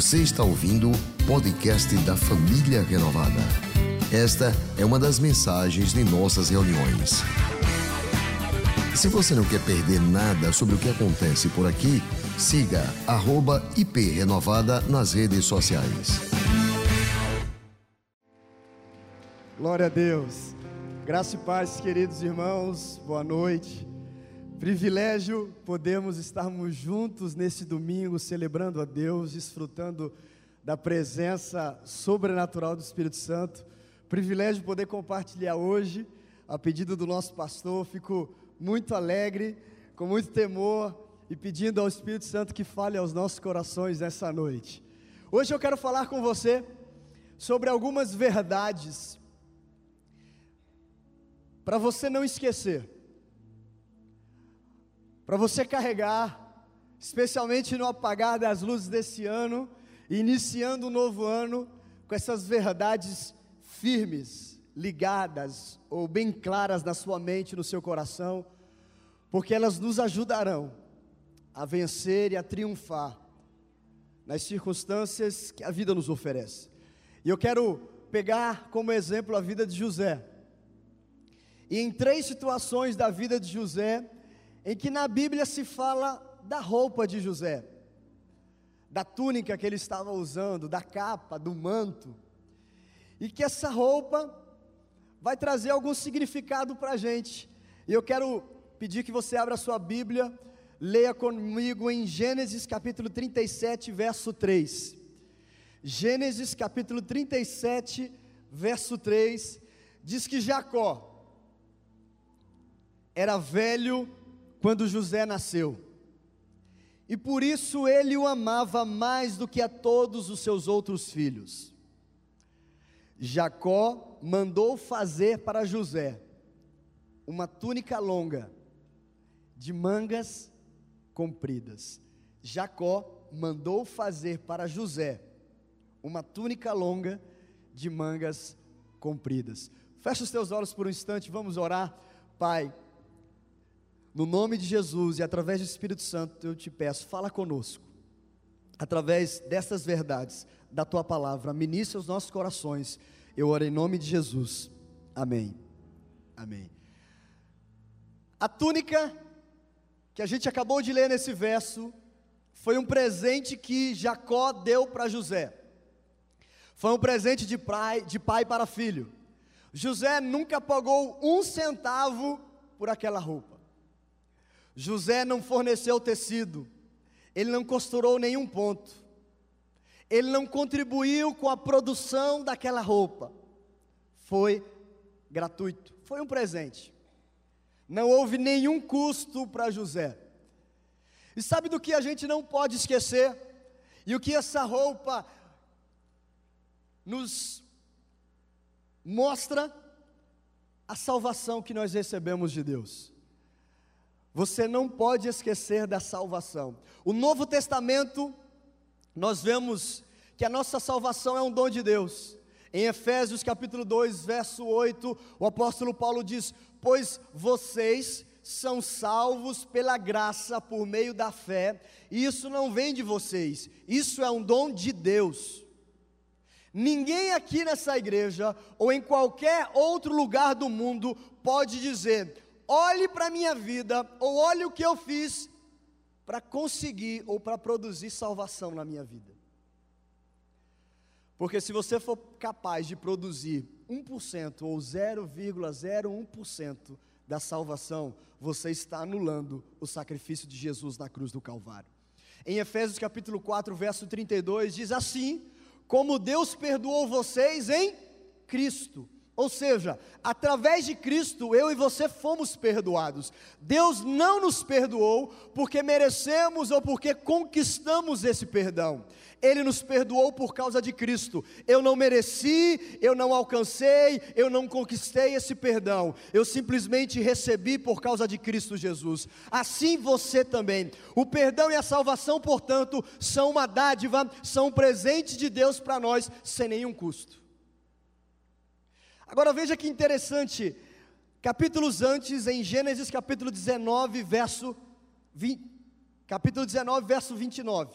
Você está ouvindo o podcast da Família Renovada. Esta é uma das mensagens de nossas reuniões. Se você não quer perder nada sobre o que acontece por aqui, siga @iprenovada nas redes sociais. Glória a Deus. Graça e paz, queridos irmãos. Boa noite. Privilégio podermos estarmos juntos nesse domingo, celebrando a Deus, desfrutando da presença sobrenatural do Espírito Santo. Privilégio poder compartilhar hoje, a pedido do nosso pastor. Fico muito alegre, com muito temor e pedindo ao Espírito Santo que fale aos nossos corações nessa noite. Hoje eu quero falar com você sobre algumas verdades para você não esquecer para você carregar, especialmente no apagar das luzes desse ano, iniciando um novo ano com essas verdades firmes, ligadas ou bem claras na sua mente, no seu coração, porque elas nos ajudarão a vencer e a triunfar nas circunstâncias que a vida nos oferece. E eu quero pegar como exemplo a vida de José. E em três situações da vida de José, em que na Bíblia se fala da roupa de José, da túnica que ele estava usando, da capa, do manto, e que essa roupa vai trazer algum significado para a gente. E eu quero pedir que você abra a sua Bíblia, leia comigo em Gênesis capítulo 37, verso 3. Gênesis capítulo 37, verso 3, diz que Jacó era velho quando José nasceu. E por isso ele o amava mais do que a todos os seus outros filhos. Jacó mandou fazer para José uma túnica longa, de mangas compridas. Jacó mandou fazer para José uma túnica longa de mangas compridas. Fecha os teus olhos por um instante, vamos orar. Pai, no nome de Jesus e através do Espírito Santo, eu te peço, fala conosco. Através dessas verdades, da tua palavra, ministra os nossos corações. Eu oro em nome de Jesus. Amém. Amém. A túnica que a gente acabou de ler nesse verso foi um presente que Jacó deu para José. Foi um presente de pai, de pai para filho. José nunca pagou um centavo por aquela roupa. José não forneceu tecido, ele não costurou nenhum ponto, ele não contribuiu com a produção daquela roupa, foi gratuito, foi um presente, não houve nenhum custo para José. E sabe do que a gente não pode esquecer? E o que essa roupa nos mostra? A salvação que nós recebemos de Deus. Você não pode esquecer da salvação. O Novo Testamento, nós vemos que a nossa salvação é um dom de Deus. Em Efésios capítulo 2, verso 8, o apóstolo Paulo diz: Pois vocês são salvos pela graça por meio da fé, e isso não vem de vocês, isso é um dom de Deus. Ninguém aqui nessa igreja ou em qualquer outro lugar do mundo pode dizer: olhe para a minha vida, ou olhe o que eu fiz para conseguir ou para produzir salvação na minha vida. Porque se você for capaz de produzir 1% ou 0,01% da salvação, você está anulando o sacrifício de Jesus na cruz do Calvário. Em Efésios capítulo 4, verso 32, diz assim: Como Deus perdoou vocês em Cristo ou seja, através de Cristo eu e você fomos perdoados. Deus não nos perdoou porque merecemos ou porque conquistamos esse perdão. Ele nos perdoou por causa de Cristo. Eu não mereci, eu não alcancei, eu não conquistei esse perdão. Eu simplesmente recebi por causa de Cristo Jesus. Assim você também. O perdão e a salvação, portanto, são uma dádiva, são um presente de Deus para nós sem nenhum custo. Agora veja que interessante, capítulos antes, em Gênesis capítulo 19, verso 20, capítulo 19, verso 29.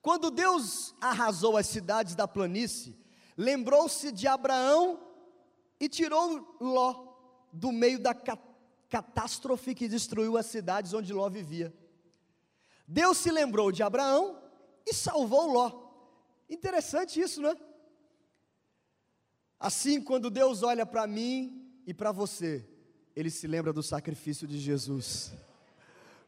Quando Deus arrasou as cidades da planície, lembrou-se de Abraão e tirou Ló do meio da catástrofe que destruiu as cidades onde Ló vivia. Deus se lembrou de Abraão e salvou Ló. Interessante isso, não é? Assim, quando Deus olha para mim e para você, Ele se lembra do sacrifício de Jesus.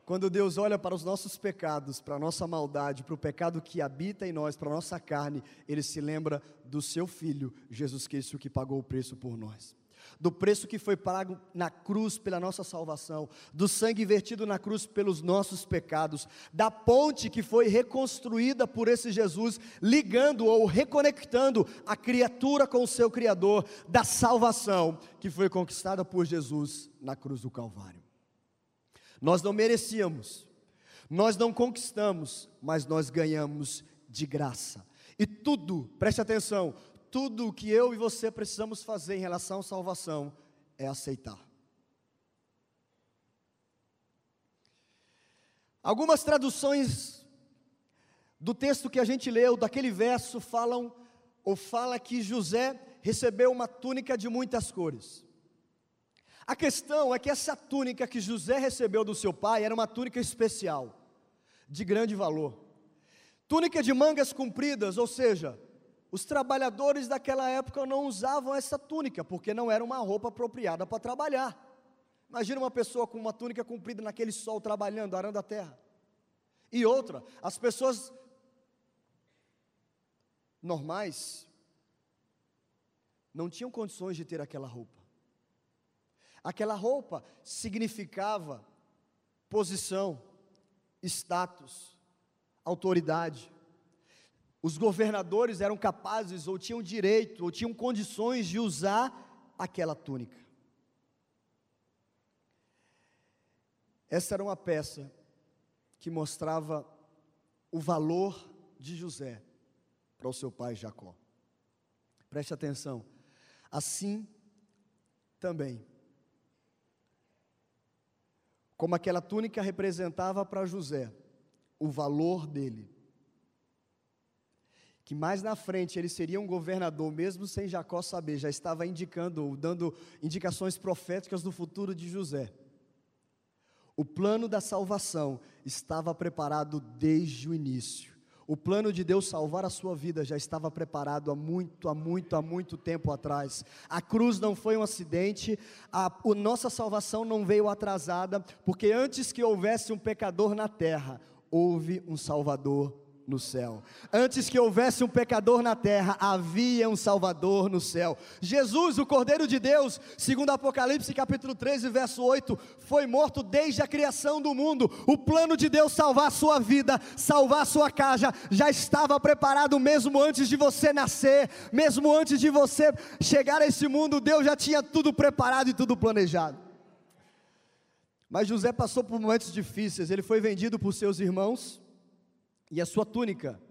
Quando Deus olha para os nossos pecados, para a nossa maldade, para o pecado que habita em nós, para a nossa carne, Ele se lembra do seu Filho, Jesus Cristo, que pagou o preço por nós do preço que foi pago na cruz pela nossa salvação, do sangue vertido na cruz pelos nossos pecados, da ponte que foi reconstruída por esse Jesus, ligando ou reconectando a criatura com o seu Criador, da salvação que foi conquistada por Jesus na cruz do Calvário. Nós não merecíamos, nós não conquistamos, mas nós ganhamos de graça. E tudo, preste atenção, tudo o que eu e você precisamos fazer em relação à salvação é aceitar. Algumas traduções do texto que a gente leu, daquele verso, falam ou fala que José recebeu uma túnica de muitas cores. A questão é que essa túnica que José recebeu do seu pai era uma túnica especial, de grande valor. Túnica de mangas compridas, ou seja, os trabalhadores daquela época não usavam essa túnica, porque não era uma roupa apropriada para trabalhar. Imagina uma pessoa com uma túnica comprida naquele sol trabalhando, arando a terra. E outra, as pessoas normais não tinham condições de ter aquela roupa. Aquela roupa significava posição, status, autoridade. Os governadores eram capazes, ou tinham direito, ou tinham condições de usar aquela túnica. Essa era uma peça que mostrava o valor de José para o seu pai Jacó. Preste atenção. Assim também, como aquela túnica representava para José o valor dele, que mais na frente ele seria um governador, mesmo sem Jacó saber, já estava indicando, dando indicações proféticas do futuro de José. O plano da salvação estava preparado desde o início. O plano de Deus salvar a sua vida já estava preparado há muito, há muito, há muito tempo atrás. A cruz não foi um acidente, a, a nossa salvação não veio atrasada, porque antes que houvesse um pecador na terra, houve um Salvador no céu. Antes que houvesse um pecador na terra, havia um Salvador no céu. Jesus, o Cordeiro de Deus, segundo Apocalipse capítulo 13, verso 8, foi morto desde a criação do mundo. O plano de Deus salvar a sua vida, salvar a sua casa, já estava preparado mesmo antes de você nascer, mesmo antes de você chegar a esse mundo, Deus já tinha tudo preparado e tudo planejado. Mas José passou por momentos difíceis, ele foi vendido por seus irmãos, e a sua túnica,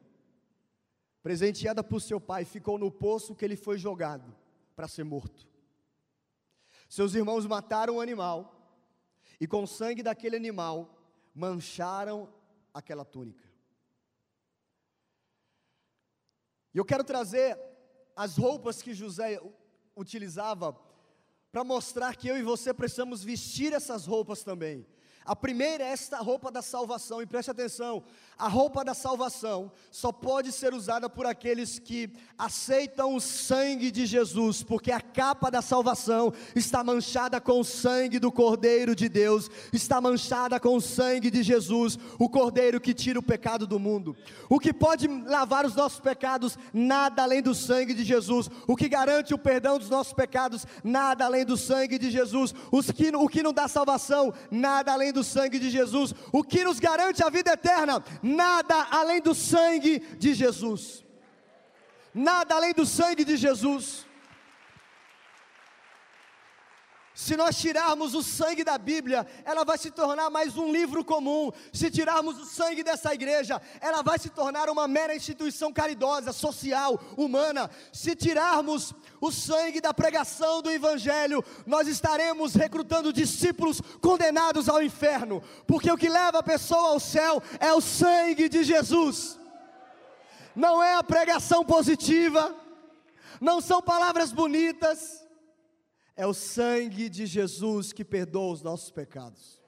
presenteada por seu pai, ficou no poço que ele foi jogado para ser morto. Seus irmãos mataram o animal, e com o sangue daquele animal mancharam aquela túnica. E eu quero trazer as roupas que José utilizava para mostrar que eu e você precisamos vestir essas roupas também. A primeira é esta roupa da salvação, e preste atenção: a roupa da salvação só pode ser usada por aqueles que aceitam o sangue de Jesus, porque a capa da salvação está manchada com o sangue do Cordeiro de Deus, está manchada com o sangue de Jesus, o Cordeiro que tira o pecado do mundo. O que pode lavar os nossos pecados, nada além do sangue de Jesus. O que garante o perdão dos nossos pecados, nada além do sangue de Jesus. Os que, o que não dá salvação, nada além do sangue de Jesus. O que nos garante a vida eterna, nada além do sangue de Jesus. Nada além do sangue de Jesus. Se nós tirarmos o sangue da Bíblia, ela vai se tornar mais um livro comum. Se tirarmos o sangue dessa igreja, ela vai se tornar uma mera instituição caridosa, social, humana. Se tirarmos o sangue da pregação do Evangelho, nós estaremos recrutando discípulos condenados ao inferno, porque o que leva a pessoa ao céu é o sangue de Jesus. não é a pregação positiva, não são palavras bonitas, é o sangue de Jesus que perdoa os nossos pecados.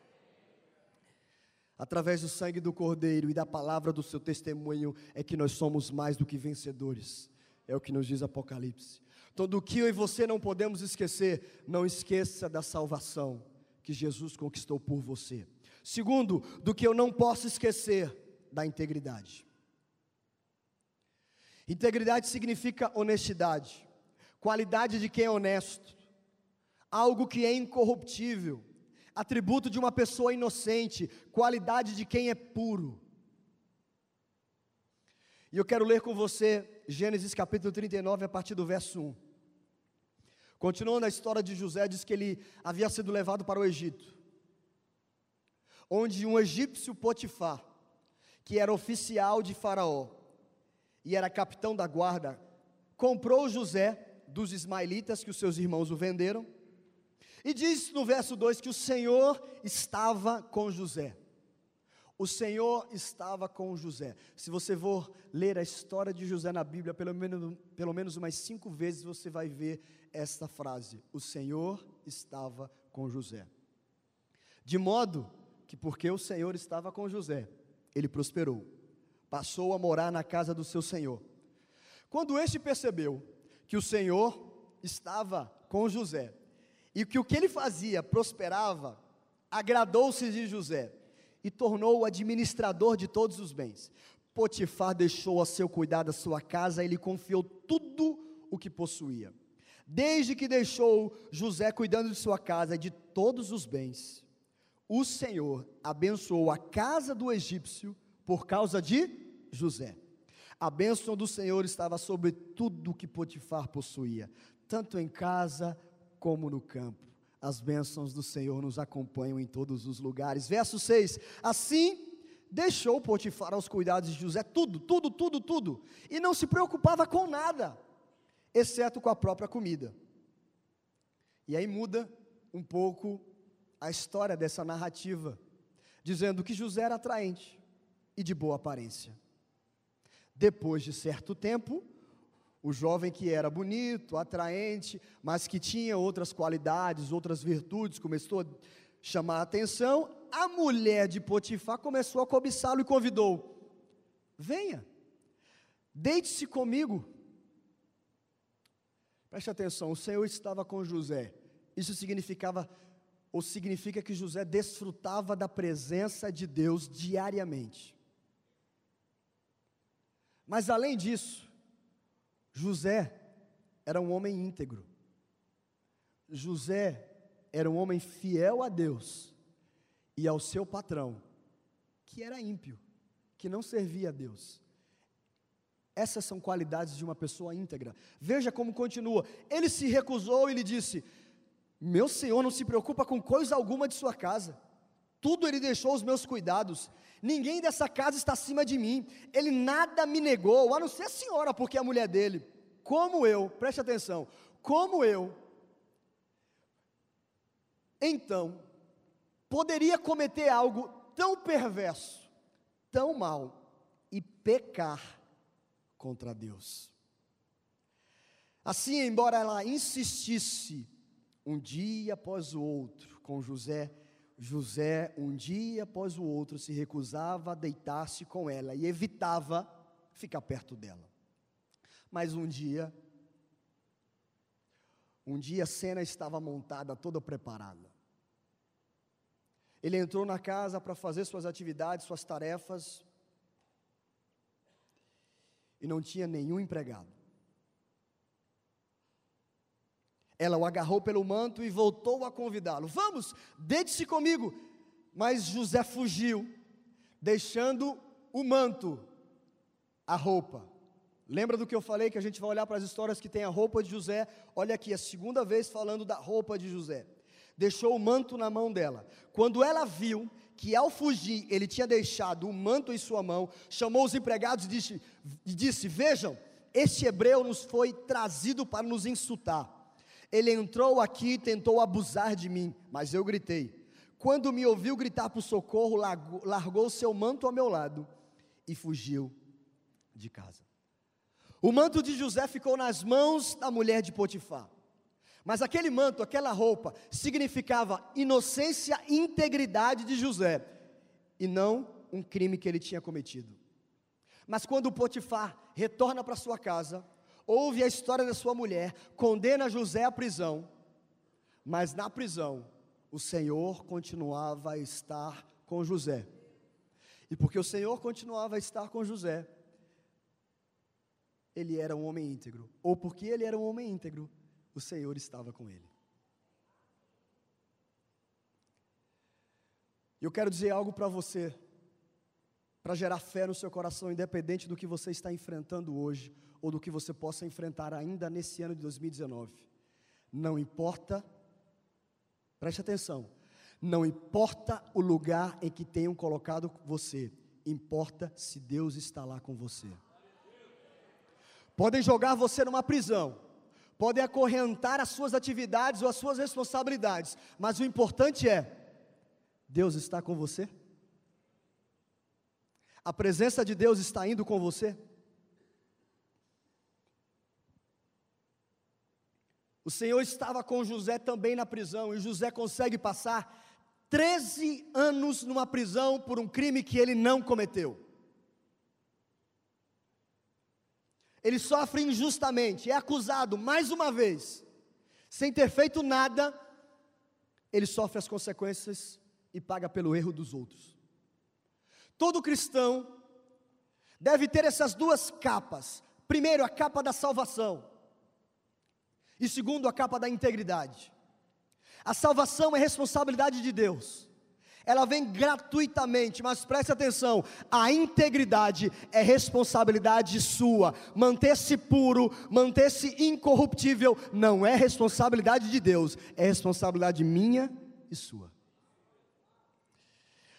Através do sangue do Cordeiro e da palavra do seu testemunho é que nós somos mais do que vencedores. É o que nos diz Apocalipse. Então, do que eu e você não podemos esquecer, não esqueça da salvação que Jesus conquistou por você. Segundo, do que eu não posso esquecer, da integridade. Integridade significa honestidade, qualidade de quem é honesto, algo que é incorruptível, atributo de uma pessoa inocente, qualidade de quem é puro. E eu quero ler com você Gênesis capítulo 39, a partir do verso 1. Continuando a história de José, diz que ele havia sido levado para o Egito, onde um egípcio Potifar, que era oficial de Faraó, e era capitão da guarda, comprou José dos ismaelitas que os seus irmãos o venderam. E diz no verso 2 que o Senhor estava com José. O Senhor estava com José. Se você for ler a história de José na Bíblia, pelo menos, pelo menos umas cinco vezes você vai ver esta frase: O Senhor estava com José. De modo que, porque o Senhor estava com José, ele prosperou passou a morar na casa do seu senhor. Quando este percebeu que o Senhor estava com José e que o que ele fazia prosperava, agradou-se de José e tornou-o administrador de todos os bens. Potifar deixou a seu cuidado a sua casa e lhe confiou tudo o que possuía. Desde que deixou José cuidando de sua casa e de todos os bens, o Senhor abençoou a casa do egípcio por causa de José. A bênção do Senhor estava sobre tudo que Potifar possuía, tanto em casa como no campo. As bênçãos do Senhor nos acompanham em todos os lugares. Verso 6: Assim deixou Potifar aos cuidados de José tudo, tudo, tudo, tudo, e não se preocupava com nada, exceto com a própria comida. E aí muda um pouco a história dessa narrativa, dizendo que José era atraente, e de boa aparência. Depois de certo tempo, o jovem que era bonito, atraente, mas que tinha outras qualidades, outras virtudes, começou a chamar a atenção, a mulher de Potifar começou a cobiçá-lo e convidou: Venha, deite-se comigo. Preste atenção, o Senhor estava com José. Isso significava ou significa que José desfrutava da presença de Deus diariamente. Mas além disso, José era um homem íntegro. José era um homem fiel a Deus e ao seu patrão, que era ímpio, que não servia a Deus. Essas são qualidades de uma pessoa íntegra. Veja como continua. Ele se recusou e lhe disse: Meu senhor não se preocupa com coisa alguma de sua casa, tudo ele deixou aos meus cuidados. Ninguém dessa casa está acima de mim. Ele nada me negou, a não ser a senhora, porque é a mulher dele. Como eu, preste atenção, como eu, então, poderia cometer algo tão perverso, tão mal, e pecar contra Deus. Assim, embora ela insistisse um dia após o outro com José, José, um dia após o outro, se recusava a deitar-se com ela e evitava ficar perto dela. Mas um dia, um dia a cena estava montada, toda preparada. Ele entrou na casa para fazer suas atividades, suas tarefas, e não tinha nenhum empregado. Ela o agarrou pelo manto e voltou a convidá-lo: Vamos, deite-se comigo. Mas José fugiu, deixando o manto, a roupa. Lembra do que eu falei que a gente vai olhar para as histórias que tem a roupa de José? Olha aqui, a segunda vez falando da roupa de José. Deixou o manto na mão dela. Quando ela viu que ao fugir ele tinha deixado o manto em sua mão, chamou os empregados e disse, e disse: Vejam, este hebreu nos foi trazido para nos insultar. Ele entrou aqui e tentou abusar de mim, mas eu gritei. Quando me ouviu gritar por socorro, largou, seu manto ao meu lado e fugiu de casa. O manto de José ficou nas mãos da mulher de Potifar. Mas aquele manto, aquela roupa, significava inocência e integridade de José, e não um crime que ele tinha cometido. Mas quando Potifar retorna para sua casa, ouve a história da sua mulher, condena José à prisão, mas na prisão o Senhor continuava a estar com José. E porque o Senhor continuava a estar com José, ele era um homem íntegro, ou porque ele era um homem íntegro, o Senhor estava com ele. Eu quero dizer algo para você, para gerar fé no seu coração, independente do que você está enfrentando hoje, ou do que você possa enfrentar ainda nesse ano de 2019. Não importa, preste atenção, não importa o lugar em que tenham colocado você, importa se Deus está lá com você. Podem jogar você numa prisão, podem acorrentar as suas atividades ou as suas responsabilidades, mas o importante é: Deus está com você? A presença de Deus está indo com você? O Senhor estava com José também na prisão, e José consegue passar 13 anos numa prisão por um crime que ele não cometeu. ele sofre injustamente, é acusado mais uma vez, sem ter feito nada, ele sofre as consequências e paga pelo erro dos outros. Todo cristão deve ter essas duas capas: primeiro, a capa da salvação, e segundo, a capa da integridade. A salvação é responsabilidade de Deus ela vem gratuitamente, mas preste atenção: a integridade é responsabilidade sua. Manter-se puro, manter-se incorruptível, não é responsabilidade de Deus, é responsabilidade minha e sua.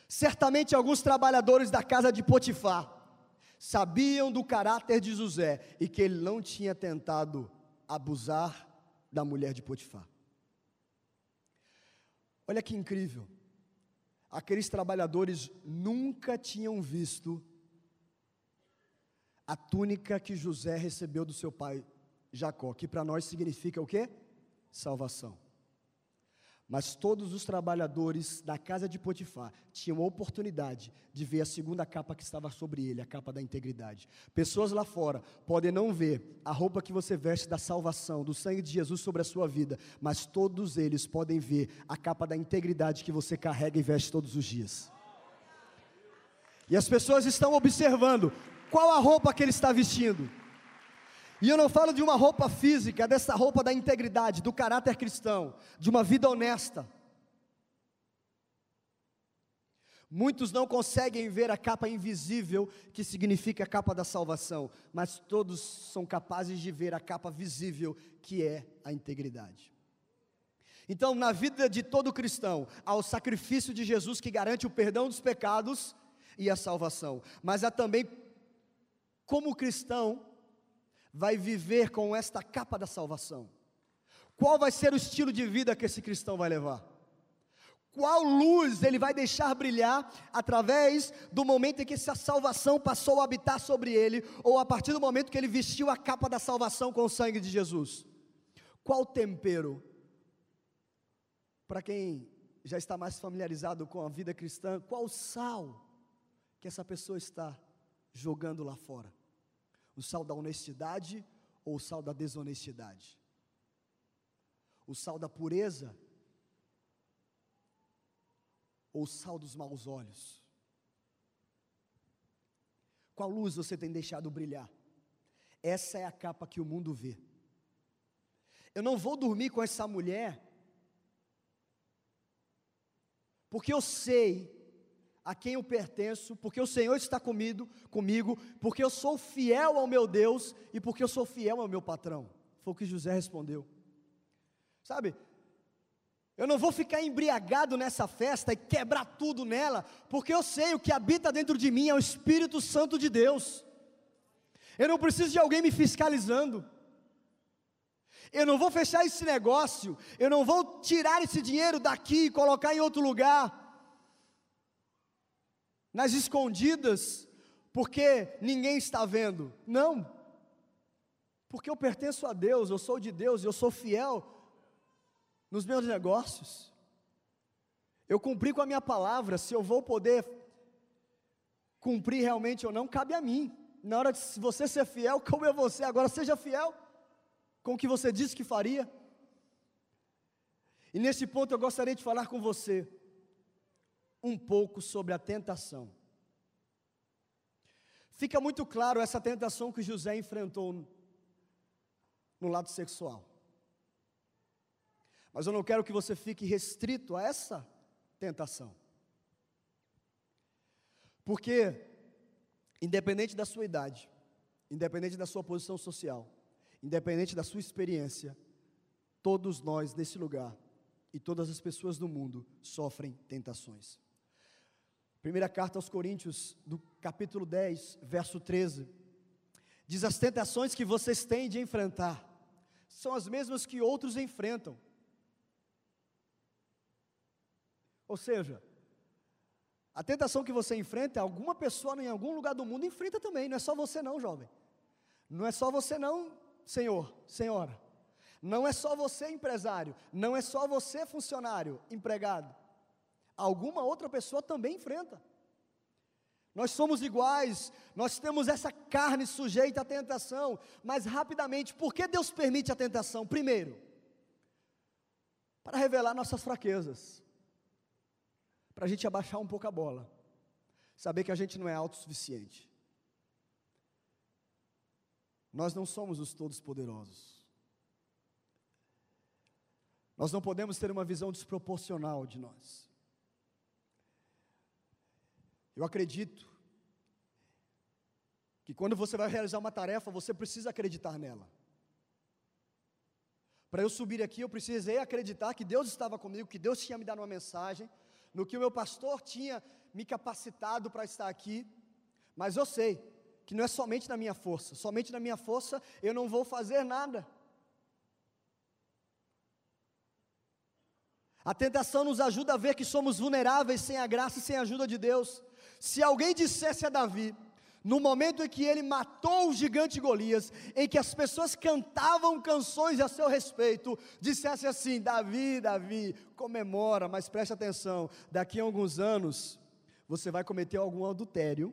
Certamente alguns trabalhadores da casa de Potifar sabiam do caráter de José e que ele não tinha tentado abusar da mulher de Potifar. Olha que incrível aqueles trabalhadores nunca tinham visto a túnica que José recebeu do seu pai Jacó, que para nós significa o quê? Salvação. Mas todos os trabalhadores da casa de Potifar tinham a oportunidade de ver a segunda capa que estava sobre ele, a capa da integridade. Pessoas lá fora podem não ver a roupa que você veste da salvação, do sangue de Jesus sobre a sua vida, mas todos eles podem ver a capa da integridade que você carrega e veste todos os dias. E as pessoas estão observando qual a roupa que ele está vestindo. E eu não falo de uma roupa física, dessa roupa da integridade, do caráter cristão, de uma vida honesta. Muitos não conseguem ver a capa invisível, que significa a capa da salvação, mas todos são capazes de ver a capa visível, que é a integridade. Então, na vida de todo cristão, há o sacrifício de Jesus que garante o perdão dos pecados e a salvação, mas há também, como cristão, vai viver com esta capa da salvação? Qual vai ser o estilo de vida que esse cristão vai levar? Qual luz ele vai deixar brilhar através do momento em que essa salvação passou a habitar sobre ele, ou a partir do momento que ele vestiu a capa da salvação com o sangue de Jesus? Qual tempero? Para quem já está mais familiarizado com a vida cristã, qual sal que essa pessoa está jogando lá fora? O sal da honestidade ou o sal da desonestidade? O sal da pureza ou o sal dos maus olhos? Qual luz você tem deixado brilhar? Essa é a capa que o mundo vê. Eu não vou dormir com essa mulher, porque eu sei a quem eu pertenço, porque o Senhor está comigo, comigo, porque eu sou fiel ao meu Deus e porque eu sou fiel ao meu patrão. Foi o que José respondeu. Sabe? Eu não vou ficar embriagado nessa festa e quebrar tudo nela, porque eu sei o que habita dentro de mim é o Espírito Santo de Deus. Eu não preciso de alguém me fiscalizando. Eu não vou fechar esse negócio, eu não vou tirar esse dinheiro daqui e colocar em outro lugar nas escondidas, porque ninguém está vendo. Não. Porque eu pertenço a Deus, eu sou de Deus, eu sou fiel nos meus negócios. Eu cumpri com a minha palavra, se eu vou poder cumprir realmente ou não, cabe a mim. Na hora de você ser fiel, como é você, agora seja fiel com o que você disse que faria. E nesse ponto eu gostaria de falar com você um pouco sobre a tentação. Fica muito claro essa tentação que José enfrentou no lado sexual. Mas eu não quero que você fique restrito a essa tentação. Porque, independente da sua idade, independente da sua posição social, independente da sua experiência, todos nós nesse lugar e todas as pessoas do mundo sofrem tentações. Primeira carta aos Coríntios, do capítulo 10, verso 13, diz: As tentações que vocês têm de enfrentar são as mesmas que outros enfrentam. Ou seja, a tentação que você enfrenta, alguma pessoa em algum lugar do mundo enfrenta também, não é só você não, jovem. Não é só você não, senhor, senhora. Não é só você empresário, não é só você funcionário, empregado alguma outra pessoa também enfrenta. Nós somos iguais, nós temos essa carne sujeita à tentação, mas rapidamente, por que Deus permite a tentação? Primeiro, para revelar nossas fraquezas, para a gente abaixar um pouco a bola, saber que a gente não é autossuficiente. Nós não somos os todos poderosos. Nós não podemos ter uma visão desproporcional de nós. Eu acredito que quando você vai realizar uma tarefa, você precisa acreditar nela. Para eu subir aqui, eu precisei acreditar que Deus estava comigo, que Deus tinha me dado uma mensagem, no que o meu pastor tinha me capacitado para estar aqui. Mas eu sei que não é somente na minha força, somente na minha força eu não vou fazer nada. A tentação nos ajuda a ver que somos vulneráveis sem a graça e sem a ajuda de Deus. Se alguém dissesse a Davi, no momento em que ele matou o gigante Golias, em que as pessoas cantavam canções a seu respeito, dissesse assim: Davi, Davi, comemora, mas preste atenção, daqui a alguns anos você vai cometer algum adultério.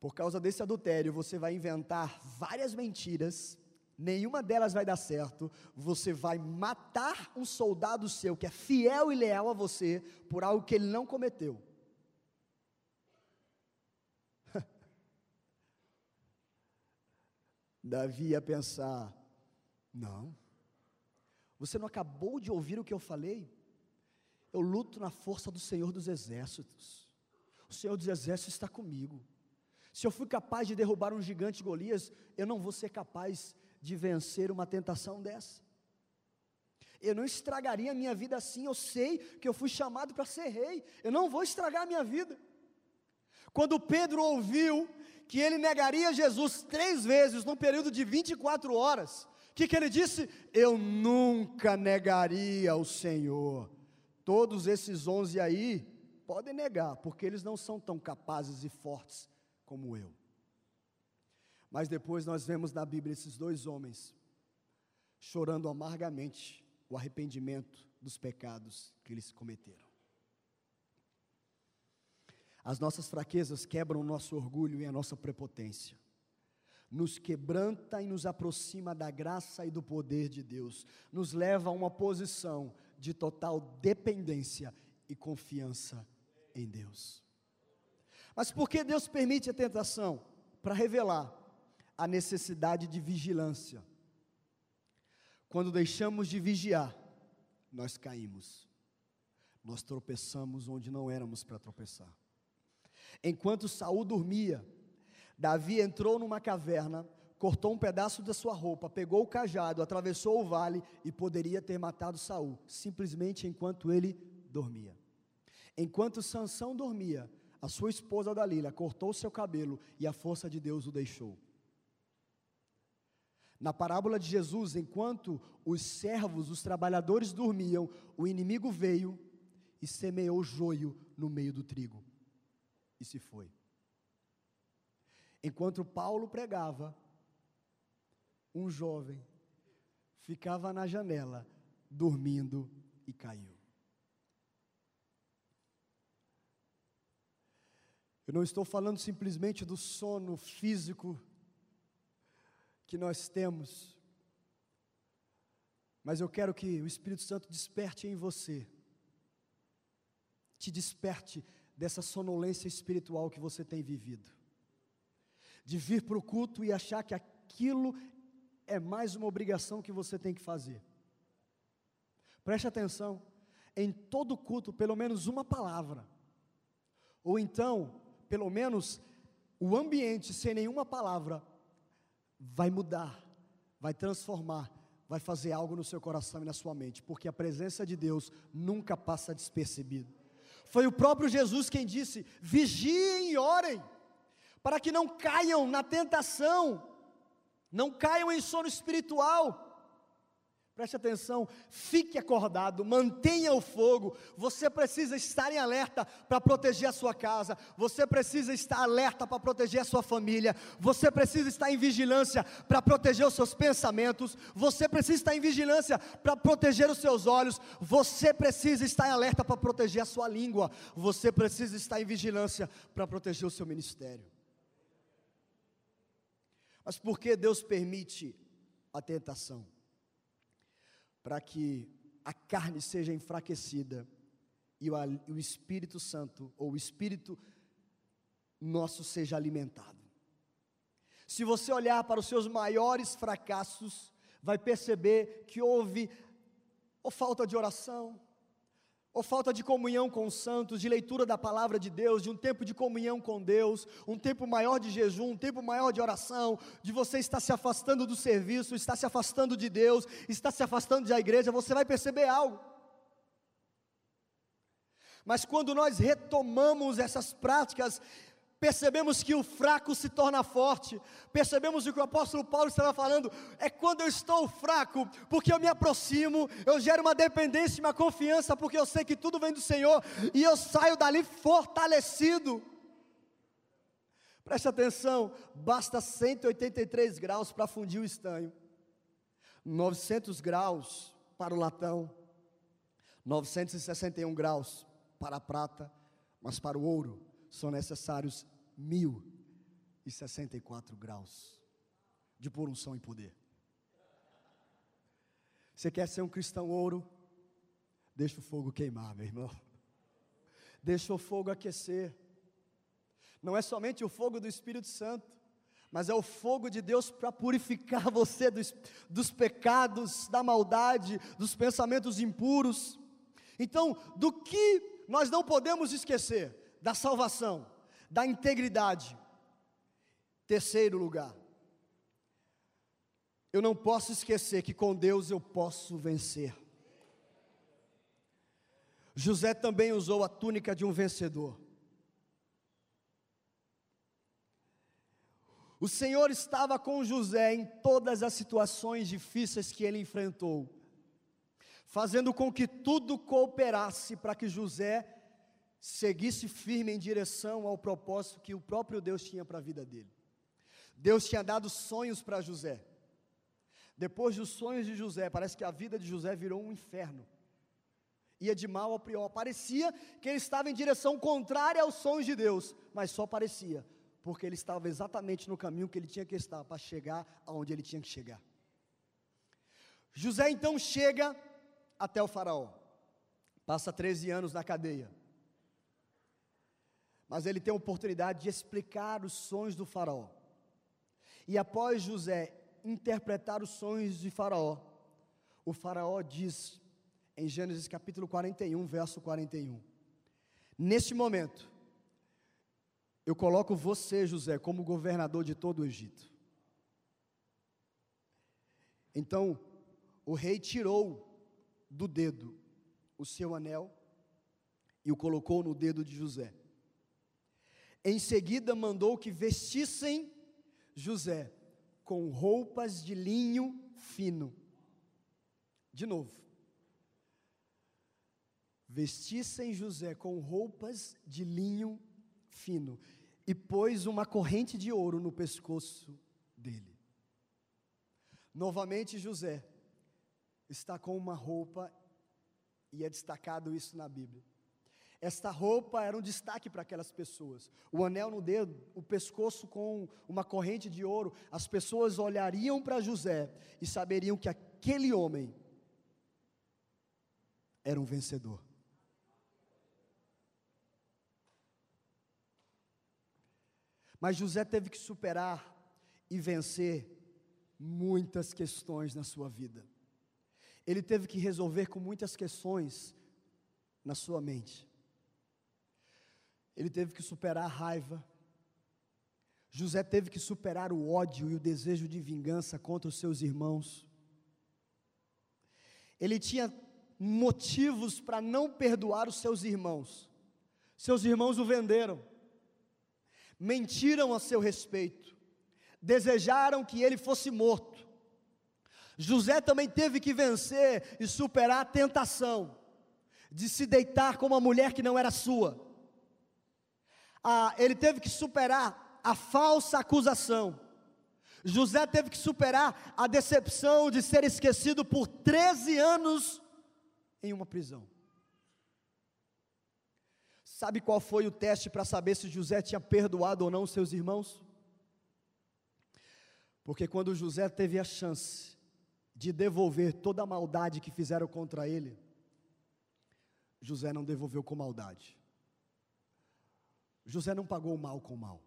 Por causa desse adultério, você vai inventar várias mentiras, nenhuma delas vai dar certo. Você vai matar um soldado seu que é fiel e leal a você por algo que ele não cometeu. Davi ia pensar: não, você não acabou de ouvir o que eu falei? Eu luto na força do Senhor dos Exércitos. O Senhor dos Exércitos está comigo. Se eu fui capaz de derrubar um gigante Golias, eu não vou ser capaz de vencer uma tentação dessa. Eu não estragaria a minha vida assim. Eu sei que eu fui chamado para ser rei. Eu não vou estragar a minha vida. Quando Pedro ouviu que ele negaria Jesus três vezes num período de 24 horas, o que, que ele disse? Eu nunca negaria o Senhor. Todos esses onze aí podem negar, porque eles não são tão capazes e fortes como eu. Mas depois nós vemos na Bíblia esses dois homens chorando amargamente o arrependimento dos pecados que eles cometeram. As nossas fraquezas quebram o nosso orgulho e a nossa prepotência. Nos quebranta e nos aproxima da graça e do poder de Deus. Nos leva a uma posição de total dependência e confiança em Deus. Mas por que Deus permite a tentação? Para revelar a necessidade de vigilância. Quando deixamos de vigiar, nós caímos. Nós tropeçamos onde não éramos para tropeçar. Enquanto Saul dormia, Davi entrou numa caverna, cortou um pedaço da sua roupa, pegou o cajado, atravessou o vale e poderia ter matado Saul, simplesmente enquanto ele dormia. Enquanto Sansão dormia, a sua esposa Dalila cortou seu cabelo e a força de Deus o deixou. Na parábola de Jesus, enquanto os servos, os trabalhadores dormiam, o inimigo veio e semeou joio no meio do trigo e se foi. Enquanto Paulo pregava, um jovem ficava na janela dormindo e caiu. Eu não estou falando simplesmente do sono físico que nós temos, mas eu quero que o Espírito Santo desperte em você, te desperte dessa sonolência espiritual que você tem vivido, de vir para o culto e achar que aquilo é mais uma obrigação que você tem que fazer. Preste atenção, em todo culto, pelo menos uma palavra, ou então, pelo menos, o ambiente sem nenhuma palavra, vai mudar, vai transformar, vai fazer algo no seu coração e na sua mente, porque a presença de Deus nunca passa despercebido. Foi o próprio Jesus quem disse: vigiem e orem, para que não caiam na tentação não caiam em sono espiritual. Preste atenção, fique acordado, mantenha o fogo. Você precisa estar em alerta para proteger a sua casa, você precisa estar alerta para proteger a sua família, você precisa estar em vigilância para proteger os seus pensamentos, você precisa estar em vigilância para proteger os seus olhos, você precisa estar em alerta para proteger a sua língua, você precisa estar em vigilância para proteger o seu ministério. Mas por que Deus permite a tentação? Para que a carne seja enfraquecida e o, Espírito Santo, ou o Espírito nosso, seja alimentado. Se você olhar para os seus maiores fracassos, vai perceber que houve ou falta de oração, ou falta de comunhão com os santos, de leitura da palavra de Deus, de um tempo de comunhão com Deus, um tempo maior de jejum, um tempo maior de oração, de você estar se afastando do serviço, estar se afastando de Deus, estar se afastando da igreja, você vai perceber algo. Mas quando nós retomamos essas práticas, percebemos que o fraco se torna forte, percebemos o que o apóstolo Paulo estava falando, é quando eu estou fraco, porque eu me aproximo, eu gero uma dependência e uma confiança, porque eu sei que tudo vem do Senhor, e eu saio dali fortalecido. Preste atenção, basta 183 graus para fundir o estanho, 900 graus para o latão, 961 graus para a prata, mas para o ouro são necessários 1064 graus de pôr unção e poder. Você quer ser um cristão ouro? Deixa o fogo queimar, meu irmão. Deixa o fogo aquecer. Não é somente o fogo do Espírito Santo, mas é o fogo de Deus para purificar você dos, dos pecados, da maldade, dos pensamentos impuros. Então, do que nós não podemos esquecer? Da salvação da integridade. Terceiro lugar, eu não posso esquecer que com Deus eu posso vencer. José também usou a túnica de um vencedor. O Senhor estava com José em todas as situações difíceis que ele enfrentou, fazendo com que tudo cooperasse para que José seguisse firme em direção ao propósito que o próprio Deus tinha para a vida dele. Deus tinha dado sonhos para José. Depois dos sonhos de José, parece que a vida de José virou um inferno. Ia de mal ao pior. Parecia que ele estava em direção contrária aos sonhos de Deus, mas só parecia, porque ele estava exatamente no caminho que ele tinha que estar para chegar aonde ele tinha que chegar. José então chega até o faraó. Passa 13 anos na cadeia mas ele tem a oportunidade de explicar os sonhos do Faraó. E após José interpretar os sonhos de Faraó, o Faraó diz em Gênesis capítulo 41, verso 41: Neste momento, eu coloco você, José, como governador de todo o Egito. Então, o rei tirou do dedo o seu anel e o colocou no dedo de José. Em seguida, mandou que vestissem José com roupas de linho fino. De novo. Vestissem José com roupas de linho fino e pôs uma corrente de ouro no pescoço dele. Novamente, José está com uma roupa, e é destacado isso na Bíblia. Esta roupa era um destaque para aquelas pessoas. O anel no dedo, o pescoço com uma corrente de ouro. As pessoas olhariam para José e saberiam que aquele homem era um vencedor. Mas José teve que superar e vencer muitas questões na sua vida. Ele teve que resolver com muitas questões na sua mente. Ele teve que superar a raiva. José teve que superar o ódio e o desejo de vingança contra os seus irmãos. Ele tinha motivos para não perdoar os seus irmãos. Seus irmãos o venderam, mentiram a seu respeito, desejaram que ele fosse morto. José também teve que vencer e superar a tentação de se deitar com uma mulher que não era sua ah, ele teve que superar a falsa acusação. José teve que superar a decepção de ser esquecido por 13 anos em uma prisão. Sabe qual foi o teste para saber se José tinha perdoado ou não seus irmãos? Porque quando José teve a chance de devolver toda a maldade que fizeram contra ele, José não devolveu com maldade. José não pagou o mal com o mal.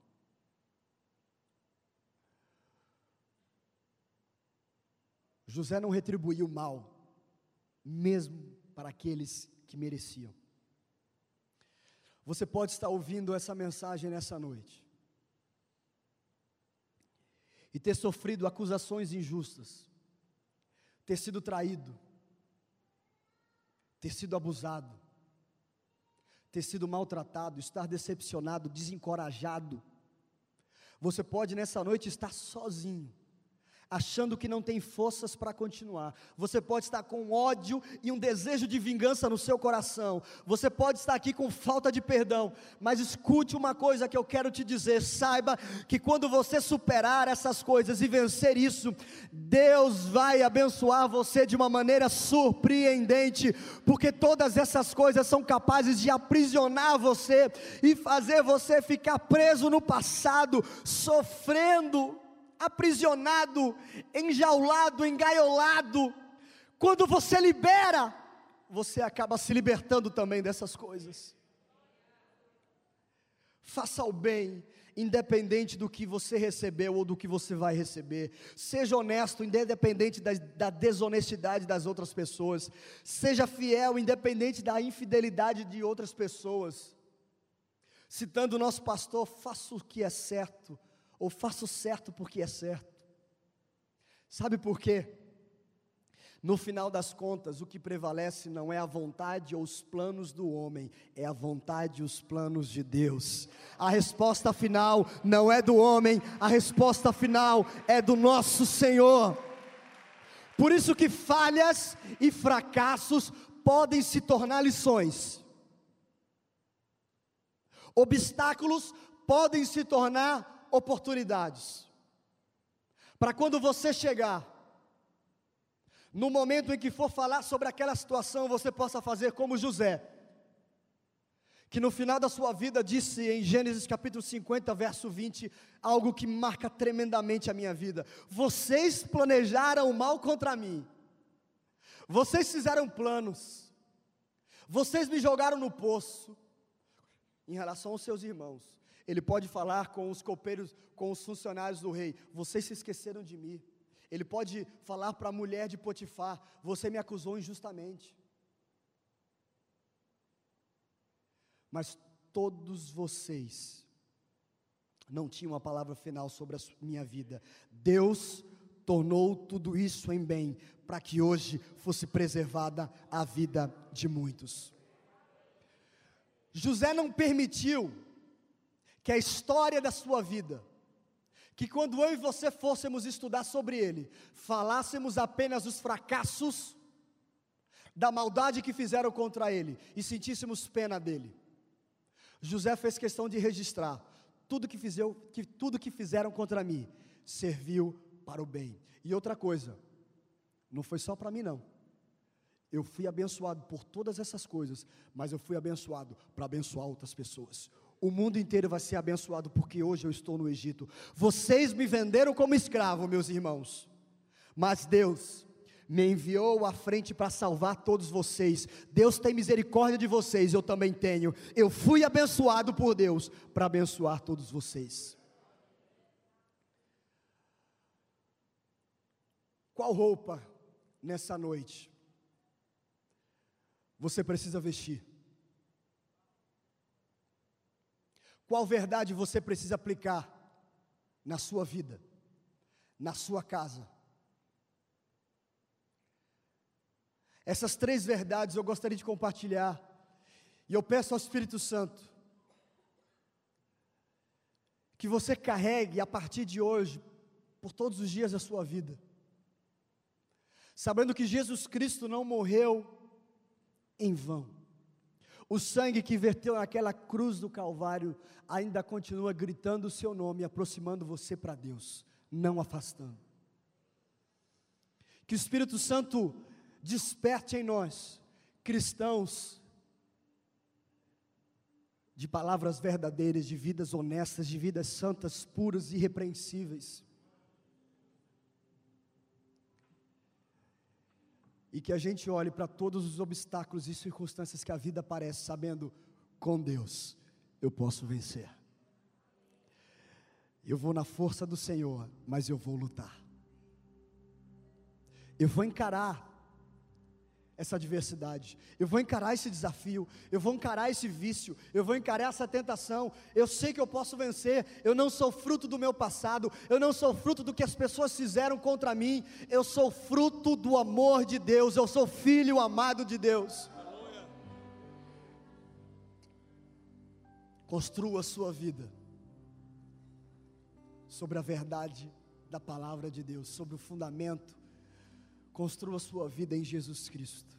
José não retribuiu o mal, mesmo para aqueles que mereciam. Você pode estar ouvindo essa mensagem nessa noite e ter sofrido acusações injustas, ter sido traído, ter sido abusado, ter sido maltratado, estar decepcionado, desencorajado. Você pode nessa noite estar sozinho achando que não tem forças para continuar. Você pode estar com ódio e um desejo de vingança no seu coração. Você pode estar aqui com falta de perdão. Mas escute uma coisa que eu quero te dizer: saiba que quando você superar essas coisas e vencer isso, Deus vai abençoar você de uma maneira surpreendente, porque todas essas coisas são capazes de aprisionar você e fazer você ficar preso no passado, sofrendo aprisionado, enjaulado, engaiolado. Quando você libera, você acaba se libertando também dessas coisas. Faça o bem, independente do que você recebeu ou do que você vai receber. Seja honesto, independente da, da, desonestidade das outras pessoas. Seja fiel, independente da infidelidade de outras pessoas. Citando o nosso pastor, faça o que é certo ou faço certo porque é certo. Sabe por quê? No final das contas, o que prevalece não é a vontade ou os planos do homem, é a vontade e os planos de Deus. A resposta final não é do homem, a resposta final é do nosso Senhor. Por isso que falhas e fracassos podem se tornar lições. Obstáculos podem se tornar oportunidades. Para quando você chegar, no momento em que for falar sobre aquela situação, você possa fazer como José, que no final da sua vida disse em Gênesis capítulo 50, verso 20, algo que marca tremendamente a minha vida: Vocês planejaram mal contra mim, vocês fizeram planos, vocês me jogaram no poço, em relação aos seus irmãos, ele pode falar com os copeiros, com os funcionários do rei: Vocês se esqueceram de mim. Ele pode falar para a mulher de Potifar: Você me acusou injustamente. Mas todos vocês não tinham a palavra final sobre a minha vida. Deus tornou tudo isso em bem, para que hoje fosse preservada a vida de muitos. José não permitiu que a história da sua vida, que quando eu e você fôssemos estudar sobre ele, falássemos apenas os fracassos, da maldade que fizeram contra ele e sentíssemos pena dele. José fez questão de registrar tudo que, fizeu, que, tudo que fizeram contra mim serviu para o bem. E outra coisa, não foi só para mim não. Eu fui abençoado por todas essas coisas, mas eu fui abençoado para abençoar outras pessoas. O mundo inteiro vai ser abençoado porque hoje eu estou no Egito. Vocês me venderam como escravo, meus irmãos. Mas Deus me enviou à frente para salvar todos vocês. Deus tem misericórdia de vocês, eu também tenho. Eu fui abençoado por Deus para abençoar todos vocês. Qual roupa nessa noite você precisa vestir? Qual verdade você precisa aplicar na sua vida, na sua casa? Essas três verdades eu gostaria de compartilhar. E eu peço ao Espírito Santo que você carregue a partir de hoje, por todos os dias da sua vida, sabendo que Jesus Cristo não morreu em vão. O sangue que verteu naquela cruz do Calvário ainda continua gritando o seu nome, aproximando você para Deus, não afastando. Que o Espírito Santo desperte em nós, cristãos, de palavras verdadeiras, de vidas honestas, de vidas santas, puras e irrepreensíveis. E que a gente olhe para todos os obstáculos e circunstâncias que a vida aparece, sabendo, com Deus eu posso vencer. Eu vou na força do Senhor, mas eu vou lutar. Eu vou encarar essa adversidade, eu vou encarar esse desafio, eu vou encarar esse vício, eu vou encarar essa tentação. Eu sei que eu posso vencer, eu não sou fruto do meu passado, eu não sou fruto do que as pessoas fizeram contra mim, eu sou fruto do amor de Deus, eu sou filho amado de Deus. Construa a sua vida sobre a verdade da palavra de Deus, sobre o fundamento Construa sua vida em Jesus Cristo.